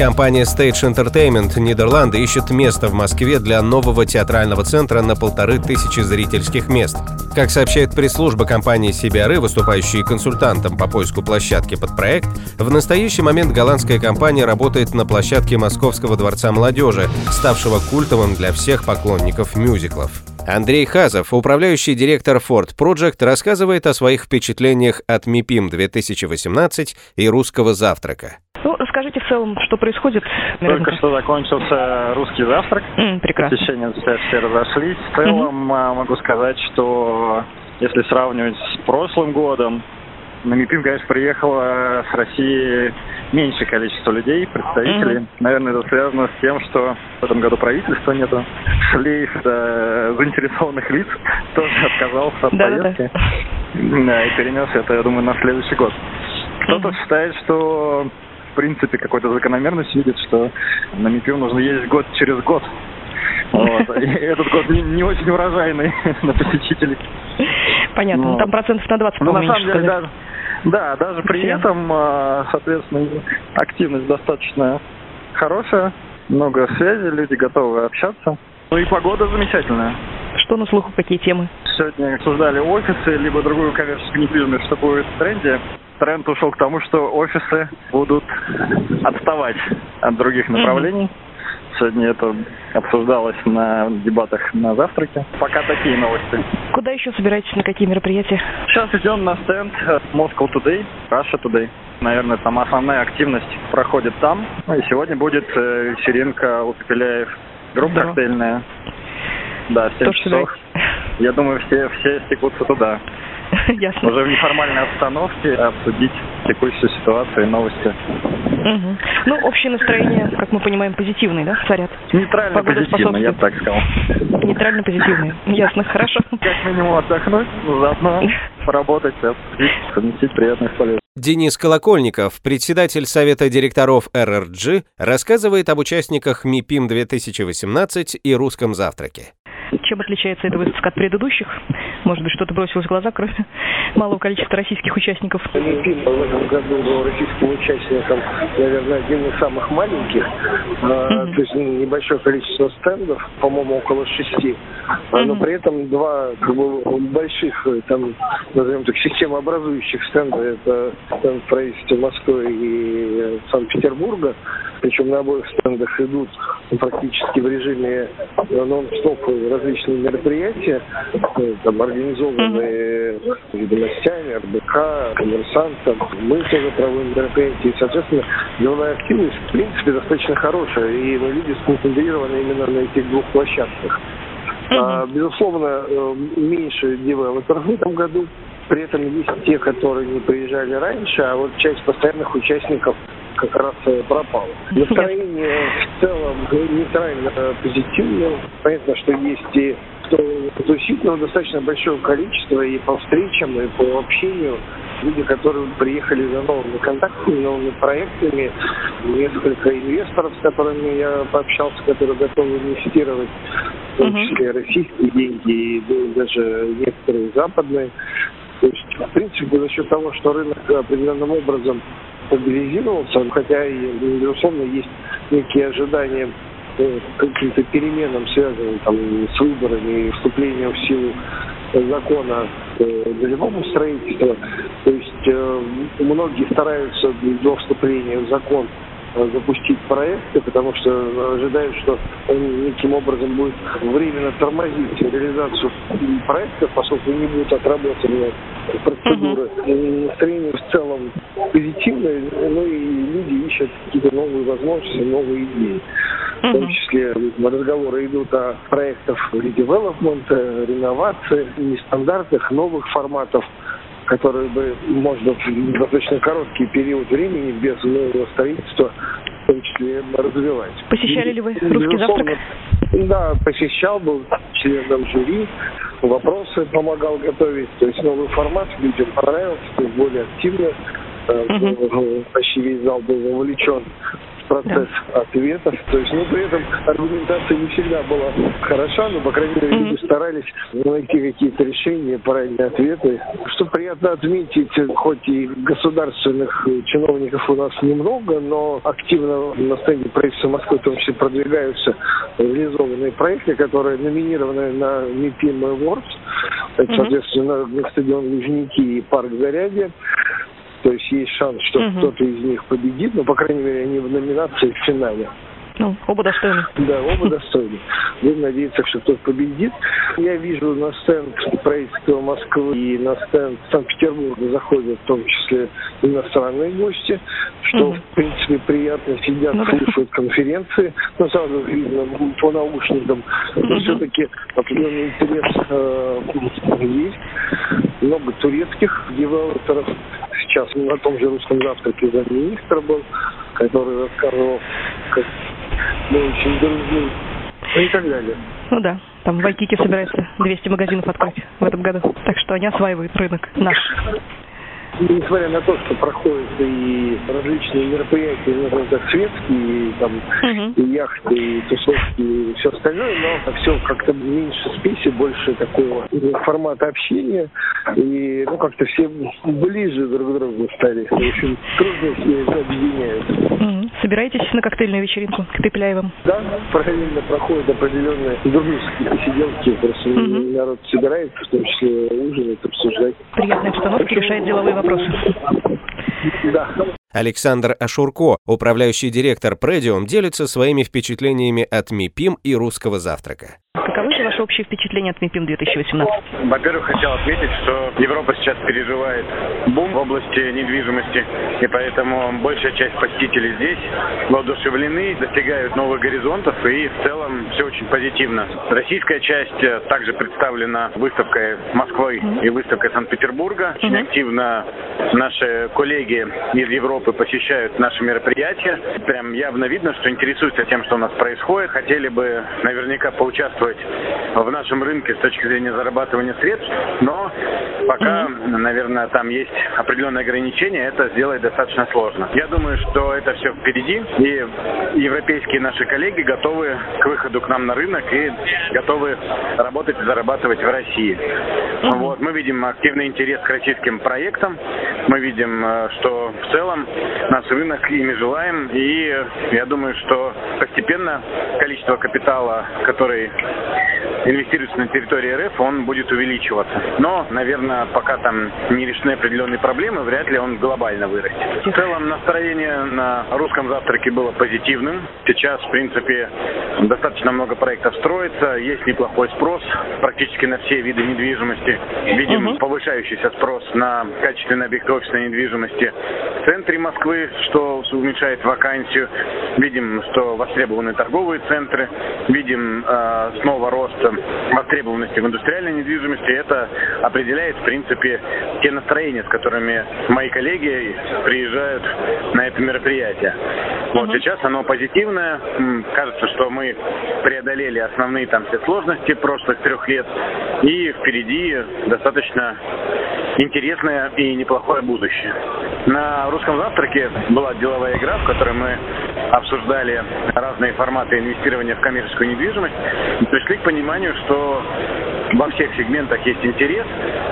Компания Stage Entertainment Нидерланды ищет место в Москве для нового театрального центра на полторы тысячи зрительских мест. Как сообщает пресс-служба компании CBRE, выступающей консультантом по поиску площадки под проект, в настоящий момент голландская компания работает на площадке Московского дворца молодежи, ставшего культовым для всех поклонников мюзиклов. Андрей Хазов, управляющий директор Ford Project, рассказывает о своих впечатлениях от МИПИМ 2018 и «Русского завтрака». Ну, расскажите в целом, что происходит. Только что закончился русский завтрак. Mm, прекрасно. Посещения все, разошлись. В целом mm-hmm. могу сказать, что если сравнивать с прошлым годом, на МИПИМ, конечно, приехало с России меньшее количество людей, представителей. Mm-hmm. Наверное, это связано с тем, что в этом году правительства нету. Шлейф да, заинтересованных лиц тоже отказался от поездки. Да, и перенес это, я думаю, на следующий год. Кто-то mm-hmm. считает, что в принципе какой-то закономерность видит, что на МИПИУ нужно ездить год через год. Вот. И этот год не, не очень урожайный на посетителей. Понятно, ну, там процентов на 20, ну, на самом деле, да, да, даже при этом, а, соответственно, активность достаточно хорошая, много связи, люди готовы общаться. Ну и погода замечательная. Что на слуху, какие темы? Сегодня обсуждали офисы, либо другую коммерческую недвижимость, что будет в тренде. Тренд ушел к тому, что офисы будут отставать от других направлений. Mm-hmm. Сегодня это обсуждалось на дебатах на завтраке. Пока такие новости. Куда еще собираетесь, на какие мероприятия? Сейчас идем на стенд Moscow Today, Russia Today. Наверное, там основная активность проходит там. Ну и сегодня будет э, вечеринка у Пепеляев. Группа да. коктейльная. Да, в 7 То, часов. Я думаю, все, все стекутся туда. Ясно. Уже в неформальной обстановке обсудить текущую ситуацию и новости. Угу. Ну, общее настроение, как мы понимаем, позитивное, да, царят? Нейтрально позитивное, я бы так сказал. Нейтрально позитивное. Ясно, хорошо. Как минимум отдохнуть, заодно поработать, совместить приятных полезных. Денис Колокольников, председатель Совета директоров РРГ, рассказывает об участниках МИПИМ 2018 и русском завтраке. Чем отличается эта выставка от предыдущих? Может быть, что-то бросилось в глаза, кроме малого количества российских участников? Олимпийм в этом году был российским участником, наверное, один из самых маленьких. Mm-hmm. То есть небольшое количество стендов, по-моему, около шести. Mm-hmm. Но при этом два как бы, больших, там, назовем так, системообразующих стенда. Это стенд правительства Москвы и Санкт-Петербурга. Причем на обоих стендах идут практически в режиме нон-стоп различные мероприятия, там, организованные ведомостями, РБК, коммерсантом. Мы тоже проводим мероприятия. И, соответственно, деловая активность, в принципе, достаточно хорошая. И мы люди сконцентрированы именно на этих двух площадках. А, безусловно, э, меньше девелоперов в этом году. При этом есть те, которые не приезжали раньше, а вот часть постоянных участников как раз э, пропало. Настроение в целом нейтрально позитивное. Понятно, что есть и кто тусит, но достаточно большое количество и по встречам, и по общению. Люди, которые приехали за новыми контактами, новыми проектами, несколько инвесторов, с которыми я пообщался, которые готовы инвестировать, в том числе российские деньги и даже некоторые западные. То есть, в принципе, за счет того, что рынок определенным образом стабилизировался, хотя и, безусловно, есть некие ожидания э, каким-то переменам, связанным там, с выборами и вступлением в силу закона э, долевого строительства. То есть э, многие стараются до вступления в закон Э, запустить проекты, потому что ожидают, что он неким образом будет временно тормозить реализацию проектов, поскольку не будут отработаны процедуры. Uh-huh. Настроение в целом позитивное, ну и люди ищут какие-то новые возможности, новые идеи. В том числе разговоры идут о проектах редевелопмента, реновации, нестандартных, новых форматов которые бы можно в достаточно короткий период времени без нового строительства в том числе развивать. Посещали ли вы русский завтрак? Да, посещал, был членом жюри, вопросы помогал готовить. То есть новый формат людям понравился, то есть более активно. Uh-huh. Почти весь зал был вовлечен процесс да. ответов. То есть, ну, при этом аргументация не всегда была хороша, но, по крайней мере, люди старались найти какие-то решения, правильные ответы. Что приятно отметить, хоть и государственных чиновников у нас немного, но активно на стенде правительства Москвы в том числе продвигаются реализованные проекты, которые номинированы на МИПИМ Awards. Это, соответственно, стадион Лужники и парк Зарядье. То есть есть шанс, что угу. кто-то из них победит, но, по крайней мере, они в номинации в финале. Ну, оба достойны. Да, оба достойны. Будем надеяться, что кто-то победит. Я вижу на стенд правительства Москвы и на стенд Санкт-Петербурга заходят в том числе иностранные гости, что, mm в принципе, приятно сидят, ну, слушают конференции. Но сразу видно по наушникам, но все-таки определенный интерес э, есть. Много турецких девелоперов сейчас на том же русском завтраке замминистра был, который рассказывал, как мы очень дружны, ну и так далее. Ну да, там в Вайкике собирается 200 магазинов открыть в этом году, так что они осваивают рынок наш несмотря на то, что проходят и различные мероприятия, назовем так, светские, там, uh-huh. и яхты, и тусовки, и все остальное, но все как-то меньше спеси, больше такого формата общения, и, ну, как-то все ближе друг к другу стали. В общем, трудности объединяют. Собираетесь на коктейльную вечеринку к Пепеляевым? Да, параллельно проходят определенные дружеские посиделки, просто uh-huh. народ собирается, в том числе ужинает, обсуждать. Приятная обстановка, решает деловые вопросы вопросы. Да. Александр Ашурко, управляющий директор Предиум, делится своими впечатлениями от МИПИМ и русского завтрака. Ваши общие впечатления от МИПИМ 2018? Во-первых, хотел отметить, что Европа сейчас переживает бум в области недвижимости, и поэтому большая часть посетителей здесь воодушевлены, достигают новых горизонтов, и в целом все очень позитивно. Российская часть э, также представлена выставкой Москвы и выставкой Санкт-Петербурга. Очень mm-hmm. активно наши коллеги из Европы посещают наши мероприятия. Прям явно видно, что интересуются тем, что у нас происходит. Хотели бы наверняка поучаствовать в нашем рынке с точки зрения зарабатывания средств, но пока, mm-hmm. наверное, там есть определенные ограничения, это сделать достаточно сложно. Я думаю, что это все впереди, и европейские наши коллеги готовы к выходу к нам на рынок и готовы работать и зарабатывать в России. Mm-hmm. Вот, мы видим активный интерес к российским проектам, мы видим, э, что в целом наш рынок ими желаем, и я думаю, что постепенно количество капитала, который инвестируется на территории РФ, он будет увеличиваться. Но, наверное, пока там не решены определенные проблемы, вряд ли он глобально вырастет. В целом настроение на русском завтраке было позитивным. Сейчас, в принципе, достаточно много проектов строится, есть неплохой спрос практически на все виды недвижимости. Видим угу. повышающийся спрос на качественные объекты офисной недвижимости в центре Москвы, что уменьшает вакансию. Видим, что востребованы торговые центры. Видим э, снова рост востребованности в индустриальной недвижимости. Это определяет, в принципе, те настроения, с которыми мои коллеги приезжают на это мероприятие. Вот угу. сейчас оно позитивное. Кажется, что мы преодолели основные там все сложности прошлых трех лет. И впереди достаточно интересное и неплохое будущее. На русском завтраке была деловая игра, в которой мы обсуждали разные форматы инвестирования в коммерческую недвижимость и пришли к пониманию, что во всех сегментах есть интерес.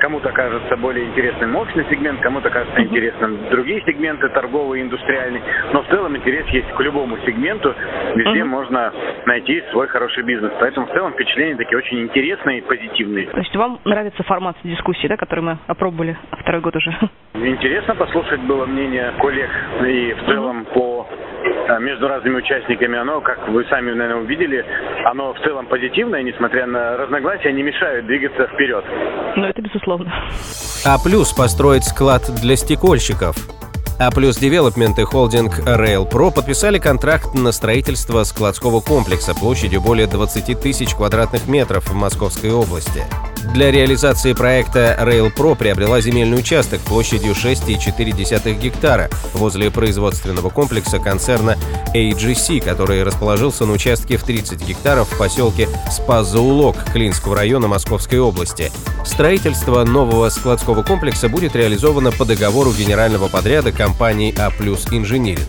Кому-то кажется более интересным офисный сегмент, кому-то кажется интересным другие сегменты, торговые, индустриальные. Но в целом интерес есть к любому сегменту. Везде uh-huh. можно найти свой хороший бизнес. Поэтому в целом впечатления такие очень интересные и позитивные. То есть вам нравится формат дискуссии, да, который мы опробовали второй год уже? Интересно послушать было мнение коллег и в целом uh-huh. по между разными участниками, оно, как вы сами, наверное, увидели, оно в целом позитивное, несмотря на разногласия, не мешают двигаться вперед. Ну, это безусловно. A Plus построит склад для стекольщиков. A Plus Development и холдинг Rail Pro подписали контракт на строительство складского комплекса площадью более 20 тысяч квадратных метров в Московской области. Для реализации проекта Rail Pro приобрела земельный участок площадью 6,4 гектара возле производственного комплекса концерна AGC, который расположился на участке в 30 гектаров в поселке Спас-Заулок Клинского района Московской области. Строительство нового складского комплекса будет реализовано по договору генерального подряда компании А+, Инжиниринг.